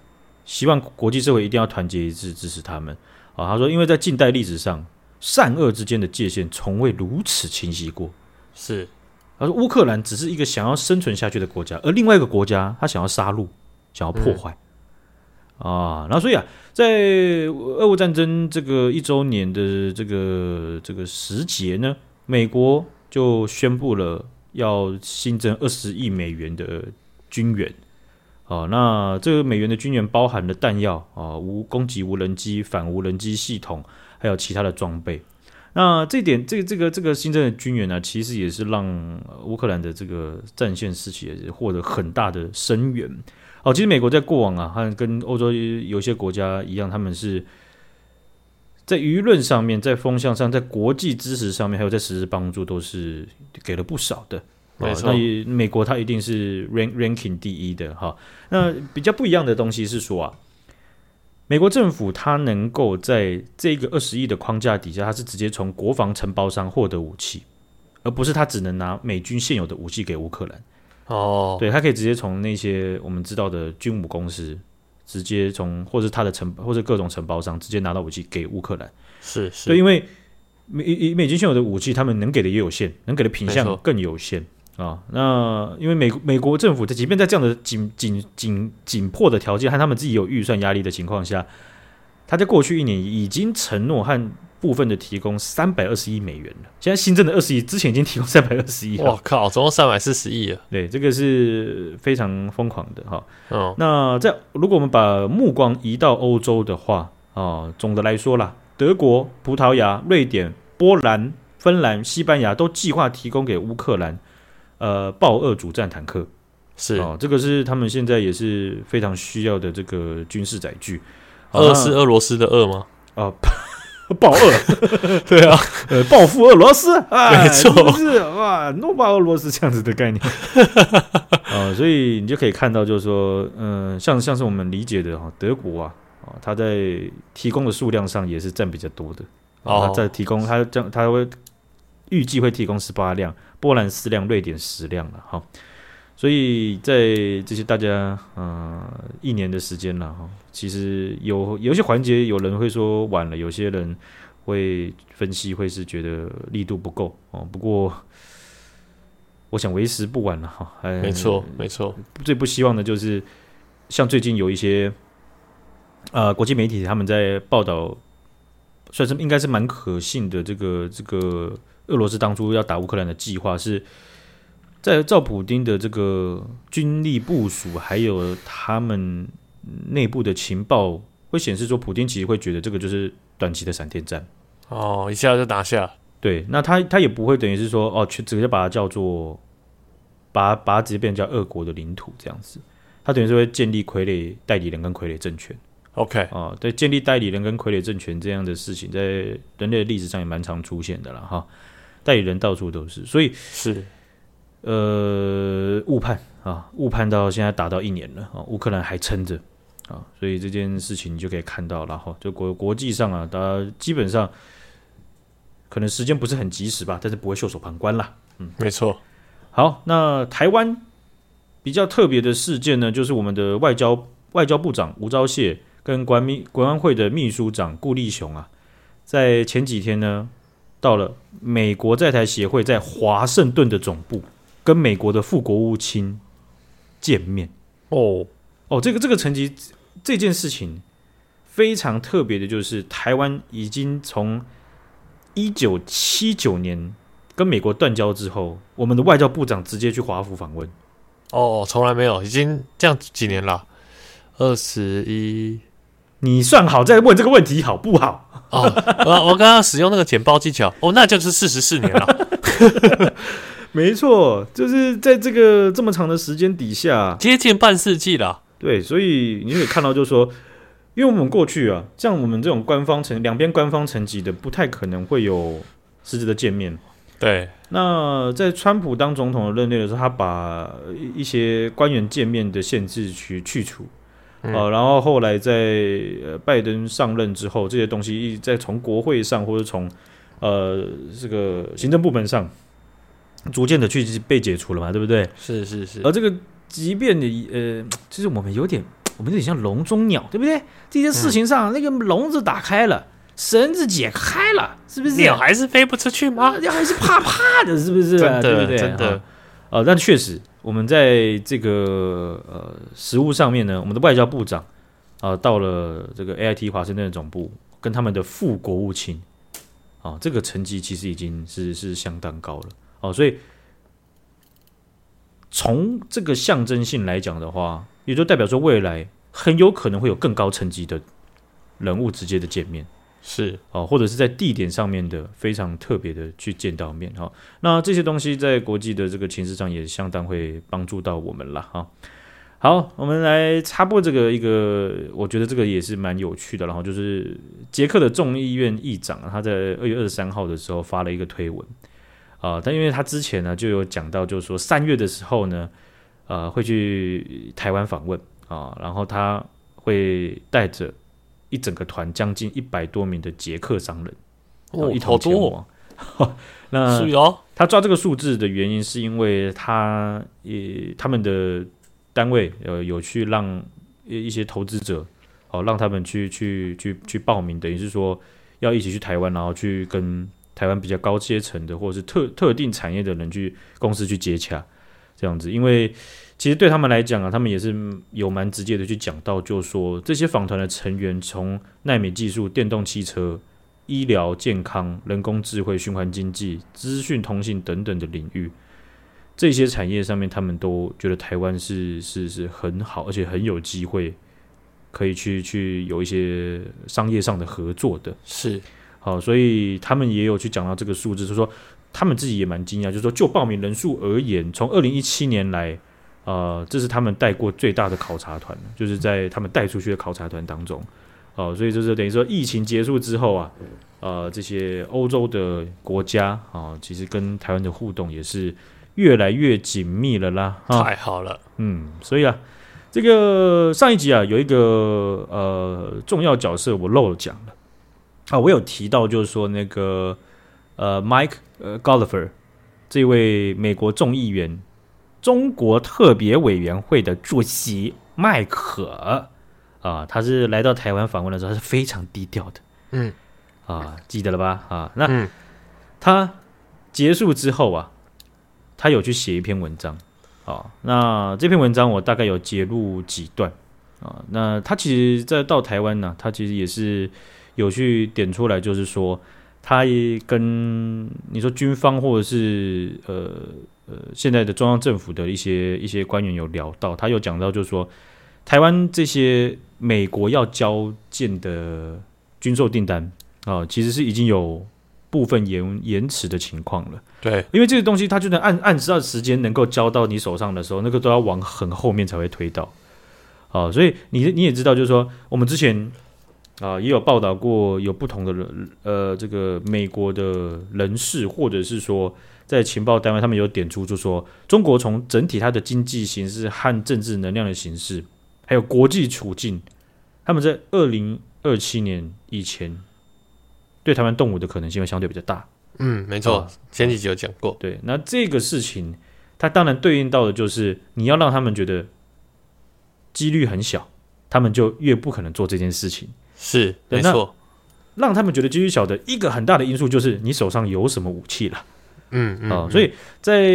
希望国际社会一定要团结一致支持他们。啊！他说，因为在近代历史上，善恶之间的界限从未如此清晰过。
是，
他说乌克兰只是一个想要生存下去的国家，而另外一个国家他想要杀戮，想要破坏、嗯、啊！然后所以啊，在俄乌战争这个一周年的这个这个时节呢，美国就宣布了要新增二十亿美元的军援。啊，那这个美元的军援包含了弹药啊、无攻击无人机、反无人机系统，还有其他的装备。那这点，这个这个这个新增的军援呢、啊，其实也是让乌克兰的这个战线士气也是获得很大的声援。哦，其实美国在过往啊，和跟欧洲有些国家一样，他们是在舆论上面、在风向上、在国际支持上面，还有在实质帮助，都是给了不少的。没错，那美国它一定是 rank ranking 第一的哈。那比较不一样的东西是说啊，美国政府它能够在这个二十亿的框架底下，它是直接从国防承包商获得武器，而不是它只能拿美军现有的武器给乌克兰。哦，对，它可以直接从那些我们知道的军武公司，直接从或者它的承或者各种承包商直接拿到武器给乌克兰。
是是，
对，因为美以美军现有的武器，他们能给的也有限，能给的品相更有限。啊、哦，那因为美美国政府，在即便在这样的紧紧紧紧迫的条件和他们自己有预算压力的情况下，他在过去一年已经承诺和部分的提供三百二十亿美元了。现在新增的二十亿，之前已经提供三百二十亿。
我靠，总共三百四十亿啊。
对，这个是非常疯狂的哈。哦，那在如果我们把目光移到欧洲的话，啊、哦，总的来说啦，德国、葡萄牙、瑞典、波兰、芬兰、西班牙都计划提供给乌克兰。呃，豹二主战坦克。
是。
哦，这个是他们现在也是非常需要的这个军事载具。
二是俄罗斯的二吗？
啊，豹二，
对啊，
呃，报复俄罗斯，啊、
没错，
是哇，诺巴俄罗斯这样子的概念。啊，所以你就可以看到，就是说，嗯、呃，像像是我们理解的哈，德国啊，啊，他在提供的数量上也是占比较多的。哦，他在提供，他这样他会预计会提供十八辆。波兰四辆，瑞典十辆了哈，所以在这些大家嗯、呃、一年的时间了哈，其实有有些环节有人会说晚了，有些人会分析会是觉得力度不够哦。不过我想为时不晚了哈，
没错没错，
最不希望的就是像最近有一些啊、呃、国际媒体他们在报道，算是应该是蛮可信的这个这个。俄罗斯当初要打乌克兰的计划是在照普丁的这个军力部署，还有他们内部的情报会显示说，普丁其实会觉得这个就是短期的闪电战
哦，一下就拿下。
对，那他他也不会等于是说哦，去直接把它叫做把把它直接变成叫俄国的领土这样子，他等于是会建立傀儡代理人跟傀儡政权。
OK
啊，对，建立代理人跟傀儡政权这样的事情，在人类的历史上也蛮常出现的了哈。代理人到处都是，所以
是
呃误判啊，误判到现在打到一年了啊，乌克兰还撑着啊，所以这件事情你就可以看到了哈，就国国际上啊，大家基本上可能时间不是很及时吧，但是不会袖手旁观啦。嗯，
没错。
好，那台湾比较特别的事件呢，就是我们的外交外交部长吴钊燮跟国安秘国安会的秘书长顾立雄啊，在前几天呢。到了美国在台协会在华盛顿的总部，跟美国的副国务卿见面。哦哦，这个这个成绩这件事情非常特别的，就是台湾已经从一九七九年跟美国断交之后，我们的外交部长直接去华府访问。
哦，从来没有，已经这样几年了，二十一。
你算好再问这个问题好不好？
哦，我我刚刚使用那个剪报技巧，哦，那就是四十四年了。
没错，就是在这个这么长的时间底下，
接近半世纪了。
对，所以你就可以看到，就是说，因为我们过去啊，像我们这种官方层两边官方层级的，不太可能会有实质的见面。
对，
那在川普当总统的任内的时候，他把一些官员见面的限制去去除，嗯、呃，然后后来在呃拜登上任之后，这些东西一在从国会上或者从呃这个行政部门上逐渐的去被解除了嘛，对不对？
是是是。
而这个即便你呃，其实我们有点。我们有点像笼中鸟，对不对？这件事情上，嗯、那个笼子打开了，绳子解开了，是不是？
鸟还是飞不出去吗？
鸟还是怕怕的，是不是？
真的，
对不对？
真的。
呃，但确实，我们在这个呃实务上面呢，我们的外交部长啊、到了这个 AIT 华盛顿总部，跟他们的副国务卿啊、这个成绩其实已经是是相当高了哦、所以从这个象征性来讲的话。也就代表说，未来很有可能会有更高层级的人物直接的见面，
是
哦，或者是在地点上面的非常特别的去见到面哈。那这些东西在国际的这个情势上也相当会帮助到我们了哈。好，我们来插播这个一个，我觉得这个也是蛮有趣的。然后就是捷克的众议院议长他在二月二十三号的时候发了一个推文啊，但因为他之前呢就有讲到，就是说三月的时候呢。呃，会去台湾访问啊，然后他会带着一整个团，将近一百多名的捷克商人
哦，
一头前往。
哦、
那他抓这个数字的原因，是因为他也他们的单位呃有去让一些投资者哦，让他们去去去去报名，等于是说要一起去台湾，然后去跟台湾比较高阶层的或者是特特定产业的人去公司去接洽。这样子，因为其实对他们来讲啊，他们也是有蛮直接的去讲到，就是说这些访团的成员从奈米技术、电动汽车、医疗健康、人工智慧、循环经济、资讯通信等等的领域，这些产业上面，他们都觉得台湾是是是很好，而且很有机会可以去去有一些商业上的合作的。
是，
好，所以他们也有去讲到这个数字，就是说。他们自己也蛮惊讶，就是说，就报名人数而言，从二零一七年来，呃，这是他们带过最大的考察团，就是在他们带出去的考察团当中，哦、呃，所以就是等于说，疫情结束之后啊，呃，这些欧洲的国家啊、呃，其实跟台湾的互动也是越来越紧密了啦。
太好了，
嗯，所以啊，这个上一集啊，有一个呃重要角色我漏了讲了啊，我有提到就是说那个。呃，Mike 呃 Gallagher 这位美国众议员、中国特别委员会的主席麦可啊、呃，他是来到台湾访问的时候，他是非常低调的。
嗯，
啊，记得了吧？啊，那他结束之后啊，他有去写一篇文章啊。那这篇文章我大概有截录几段啊。那他其实，在到台湾呢，他其实也是有去点出来，就是说。他也跟你说军方或者是呃呃现在的中央政府的一些一些官员有聊到，他有讲到就是说，台湾这些美国要交建的军售订单啊、呃，其实是已经有部分延延迟的情况了。
对，
因为这个东西它就能按按照时间能够交到你手上的时候，那个都要往很后面才会推到。啊、呃，所以你你也知道，就是说我们之前。啊，也有报道过，有不同的人，呃，这个美国的人士，或者是说在情报单位，他们有点出，就说中国从整体它的经济形势和政治能量的形势，还有国际处境，他们在二零二七年以前对台湾动武的可能性会相对比较大。
嗯，没错，前几集有讲过。
对，那这个事情，它当然对应到的就是你要让他们觉得几率很小，他们就越不可能做这件事情。
是没错，
让他们觉得几率小的一个很大的因素就是你手上有什么武器了，
嗯嗯，
啊，所以在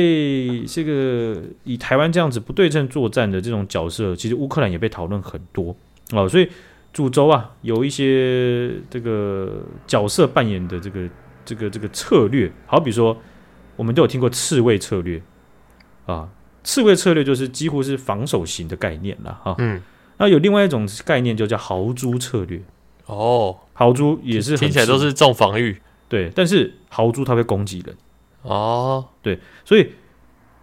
这个以台湾这样子不对称作战的这种角色，其实乌克兰也被讨论很多哦，所以主轴啊有一些这个角色扮演的这个这个这个策略，好比说我们都有听过刺猬策略啊，刺猬策略就是几乎是防守型的概念了哈，嗯。那有另外一种概念，就叫豪猪策略。
哦，
豪猪也是
听起来都是重防御，
对。但是豪猪它会攻击人。
哦，
对，所以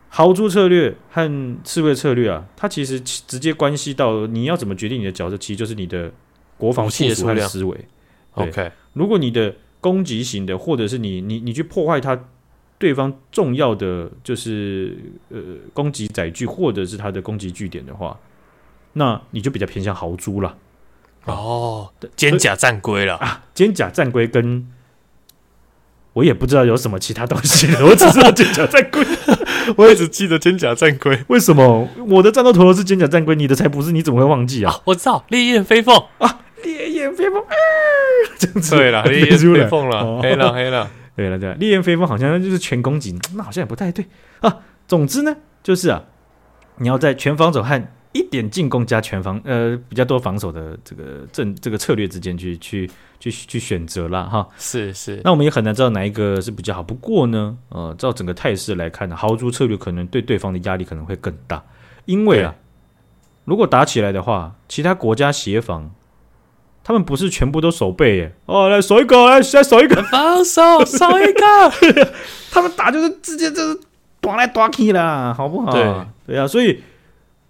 豪猪策略和刺猬策略啊，它其实直接关系到你要怎么决定你的角色，其实就是你的国防部署和思维。
OK，
如果你的攻击型的，或者是你你你去破坏他对方重要的就是呃攻击载具，或者是他的攻击据点的话，那你就比较偏向豪猪了。
哦，肩甲战龟了
啊！肩甲战龟跟我也不知道有什么其他东西了，我只知道肩甲战龟，
我也只记得肩甲战龟。
为什么我的战斗陀螺是肩甲战龟，你的才不是？你怎么会忘记啊？
啊我知道烈焰飞凤
啊，烈焰飞凤，这样子
对了，烈焰飞凤了，黑了黑了，
对了对了，烈焰飞凤好像就是全攻击，那好像也不太对啊。总之呢，就是啊，你要在全防守和一点进攻加全防，呃，比较多防守的这个阵这个策略之间去去去去选择了哈。
是是，
那我们也很难知道哪一个是比较好。不过呢，呃，照整个态势来看呢，豪猪策略可能对对方的压力可能会更大，因为啊，如果打起来的话，其他国家协防，他们不是全部都守备耶。哦，来守一个，来再守一个，
防守守一个，
他们打就是直接就是断来断去啦，好不好？对对啊，所以。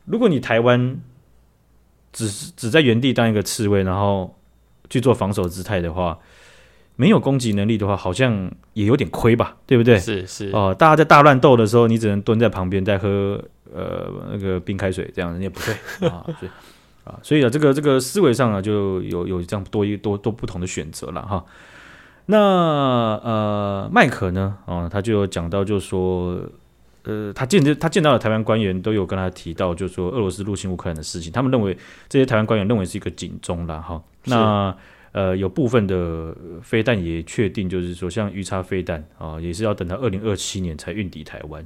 如果你台湾只是只在原地当一个刺猬，然后去做防守姿态的话，没有攻击能力的话，好像也有点亏吧，对不对？
是是
哦、呃，大家在大乱斗的时候，你只能蹲在旁边在喝呃那个冰开水，这样你也不对 啊。所以啊，所以啊，这个这个思维上啊，就有有这样多一多多不同的选择了哈。那呃，麦克呢？啊、呃，他就有讲到，就说。呃，他见他见到的台湾官员都有跟他提到，就是说俄罗斯入侵乌克兰的事情，他们认为这些台湾官员认为是一个警钟了哈。那呃，有部分的飞弹也确定，就是说像鱼叉飞弹啊，也是要等到二零二七年才运抵台湾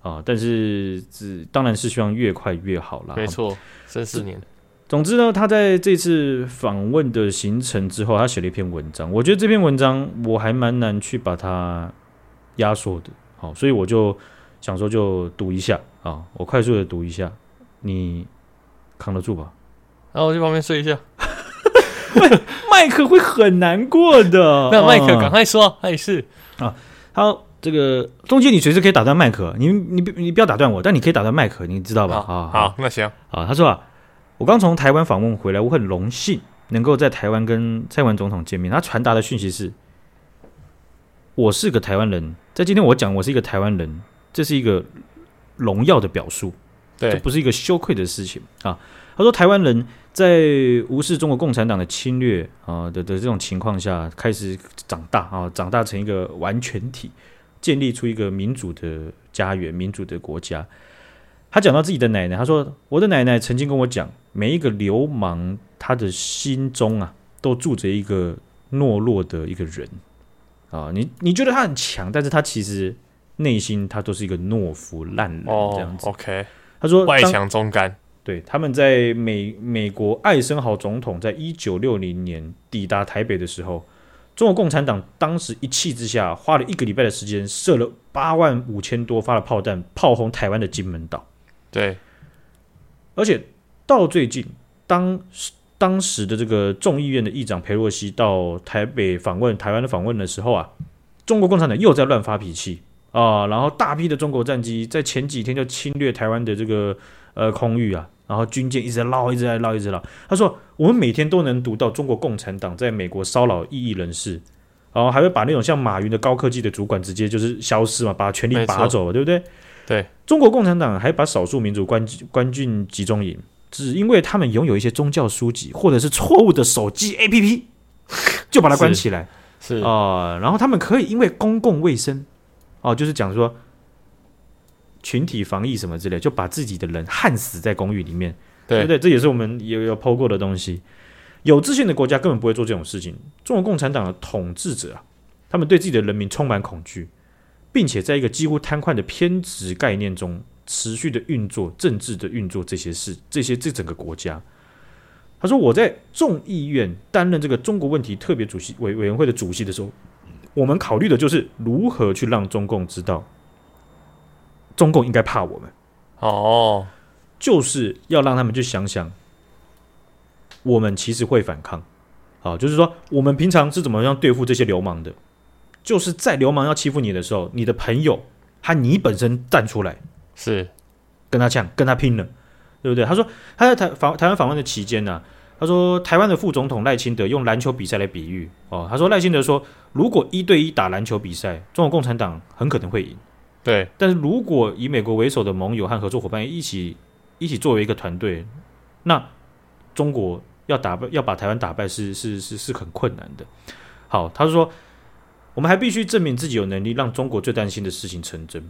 啊。但是只当然是希望越快越好啦。
没错，三四年。
总之呢，他在这次访问的行程之后，他写了一篇文章。我觉得这篇文章我还蛮难去把它压缩的，好，所以我就。想说就赌一下啊，我快速的赌一下，你扛得住吧？
然后我去旁边睡一下。
麦克会很难过的。
那麦克赶快说，他也是
啊。好，这个中间你随时可以打断麦克，你你你不要打断我，但你可以打断麦克，你知道吧？
啊，好，那行
啊。他说啊，我刚从台湾访问回来，我很荣幸能够在台湾跟蔡文总统见面。他传达的讯息是，我是个台湾人，在今天我讲我是一个台湾人。这是一个荣耀的表述，
对，
这不是一个羞愧的事情啊。他说，台湾人在无视中国共产党的侵略啊的的这种情况下，开始长大啊，长大成一个完全体，建立出一个民主的家园、民主的国家。他讲到自己的奶奶，他说：“我的奶奶曾经跟我讲，每一个流氓他的心中啊，都住着一个懦弱的一个人啊。你你觉得他很强，但是他其实。”内心他都是一个懦夫烂人这样子。
Oh, OK，
他说
外强中干。
对，他们在美美国艾森豪总统在一九六零年抵达台北的时候，中国共产党当时一气之下，花了一个礼拜的时间，射了八万五千多发的炮弹，炮轰台湾的金门岛。
对，
而且到最近，当当时的这个众议院的议长裴洛西到台北访问台湾的访问的时候啊，中国共产党又在乱发脾气。啊，然后大批的中国战机在前几天就侵略台湾的这个呃空域啊，然后军舰一直在捞，一直在捞，一直捞。他说，我们每天都能读到中国共产党在美国骚扰异议人士，然后还会把那种像马云的高科技的主管直接就是消失嘛，把权力拔走，对不对？
对，
中国共产党还把少数民族关关进集中营，只因为他们拥有一些宗教书籍或者是错误的手机 APP，就把它关起来。
是啊、
呃，然后他们可以因为公共卫生。哦，就是讲说群体防疫什么之类，就把自己的人焊死在公寓里面，对，对不对？这也是我们有有剖过的东西。有自信的国家根本不会做这种事情。中国共产党的统治者啊，他们对自己的人民充满恐惧，并且在一个几乎瘫痪的偏执概念中持续的运作政治的运作这些事，这些这整个国家。他说：“我在众议院担任这个中国问题特别主席委委员会的主席的时候。”我们考虑的就是如何去让中共知道，中共应该怕我们
哦，
就是要让他们去想想，我们其实会反抗，啊，就是说我们平常是怎么样对付这些流氓的，就是在流氓要欺负你的时候，你的朋友和你本身站出来，
是跟
他呛，跟他拼了，对不对？他说他在台访台湾访问的期间呢、啊。他说台湾的副总统赖清德用篮球比赛来比喻哦，他说赖清德说，如果一对一打篮球比赛，中国共产党很可能会赢。
对，
但是如果以美国为首的盟友和合作伙伴一起一起作为一个团队，那中国要打败要把台湾打败是是是是很困难的。好，他说我们还必须证明自己有能力让中国最担心的事情成真。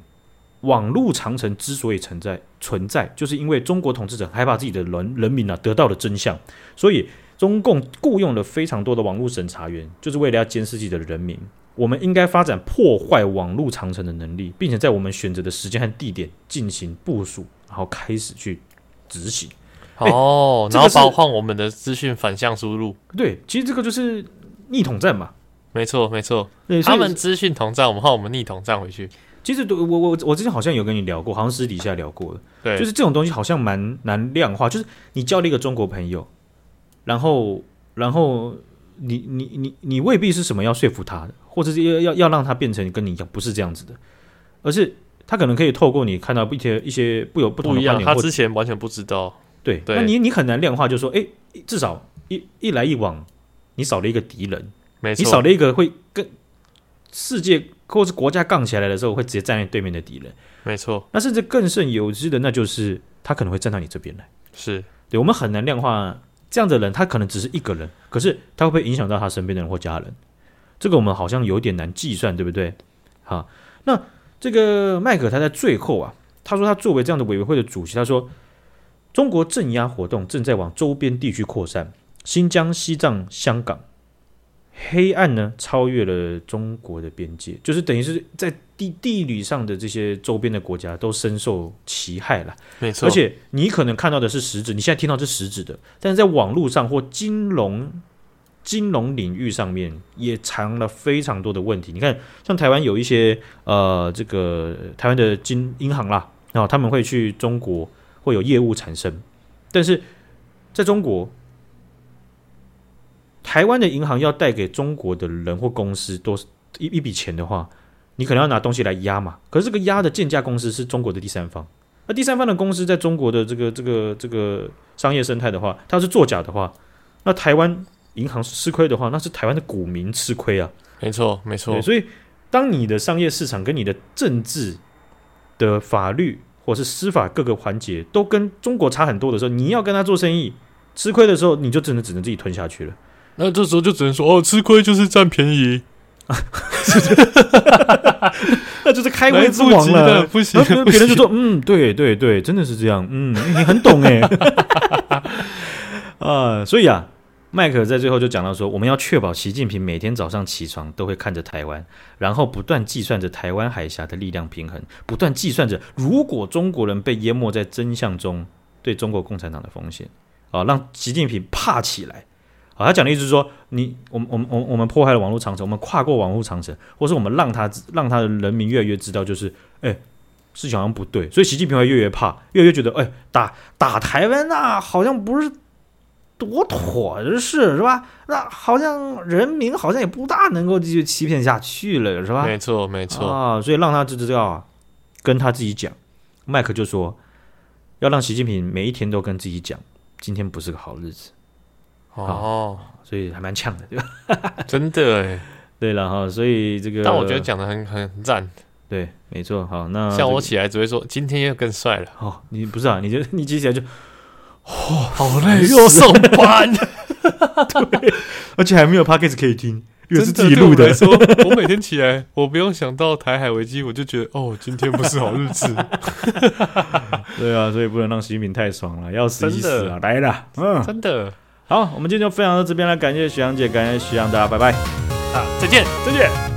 网络长城之所以存在，存在就是因为中国统治者害怕自己的人人民啊得到了真相，所以中共雇佣了非常多的网络审查员，就是为了要监视自己的人民。我们应该发展破坏网络长城的能力，并且在我们选择的时间和地点进行部署，然后开始去执行。
哦，欸、然后包括我们的资讯反向输入。
对，其实这个就是逆统战嘛。
没错，没错。他们资讯统战，我们换我们逆统战回去。
其实，我我我之前好像有跟你聊过，好像私底下聊过的。对，就是这种东西好像蛮难量化。就是你交了一个中国朋友，然后，然后你你你你未必是什么要说服他的，或者是要要要让他变成跟你一样，不是这样子的，而是他可能可以透过你看到一些一些不有不同的观点，
他之前完全不知道。
对，对那你你很难量化，就是说，哎，至少一一来一往，你少了一个敌人，没错，你少了一个会跟世界。或是国家杠起来的时候，会直接站在对面的敌人。
没错，
那甚至更甚有之的，那就是他可能会站到你这边来。
是
对，我们很难量化这样的人，他可能只是一个人，可是他会不会影响到他身边的人或家人？这个我们好像有点难计算，对不对？好，那这个麦可他在最后啊，他说他作为这样的委员会的主席，他说中国镇压活动正在往周边地区扩散，新疆、西藏、香港。黑暗呢，超越了中国的边界，就是等于是在地地理上的这些周边的国家都深受其害了。
没错，
而且你可能看到的是实质，你现在听到是实质的，但是在网络上或金融金融领域上面也藏了非常多的问题。你看，像台湾有一些呃，这个台湾的金银行啦，然后他们会去中国会有业务产生，但是在中国。台湾的银行要贷给中国的人或公司多一一笔钱的话，你可能要拿东西来压嘛。可是这个压的建价公司是中国的第三方，那第三方的公司在中国的这个这个这个商业生态的话，它是作假的话，那台湾银行吃亏的话，那是台湾的股民吃亏啊。
没错，没错。
所以，当你的商业市场跟你的政治的法律或是司法各个环节都跟中国差很多的时候，你要跟他做生意吃亏的时候，你就真的只能自己吞下去了。
那这时候就只能说哦，吃亏就是占便宜，
那就是开胃之王了。
不行，
别人就说嗯，对对对，真的是这样。嗯，你很懂哎。啊，所以啊，麦克在最后就讲到说，我们要确保习近平每天早上起床都会看着台湾，然后不断计算着台湾海峡的力量平衡，不断计算着如果中国人被淹没在真相中，对中国共产党的风险啊，让习近平怕起来。啊，他讲的意思是说，你，我们，我们，我，我们破坏了网络长城，我们跨过网络长城，或是我们让他，让他的人民越来越知道，就是，哎，事情好像不对，所以习近平会越来越怕，越来越觉得，哎，打打台湾那好像不是多妥的事，是吧？那好像人民好像也不大能够继续欺骗下去了，是吧？
没错，没错
啊，所以让他就知道，跟他自己讲，麦克就说，要让习近平每一天都跟自己讲，今天不是个好日子。哦，所以还蛮呛的，对吧？
真的哎，
对了哈，所以这个，
但我觉得讲的很很赞，
对，没错。好，那
像我起来只会说今天又更帅了。
哦，你不是啊？你就你接起来就，
哦，好累，又要上班，
对，而且还没有 podcast 可以听，因为是自己录的。
说我每天起来，我不用想到台海危机，我就觉得哦，今天不是好日子。
对啊，所以不能让习近平太爽了，要死一死啊！来了，嗯，
真的。
好，我们今天就分享到这边了，感谢徐阳姐，感谢徐阳，大家拜拜，
啊，再见，再见。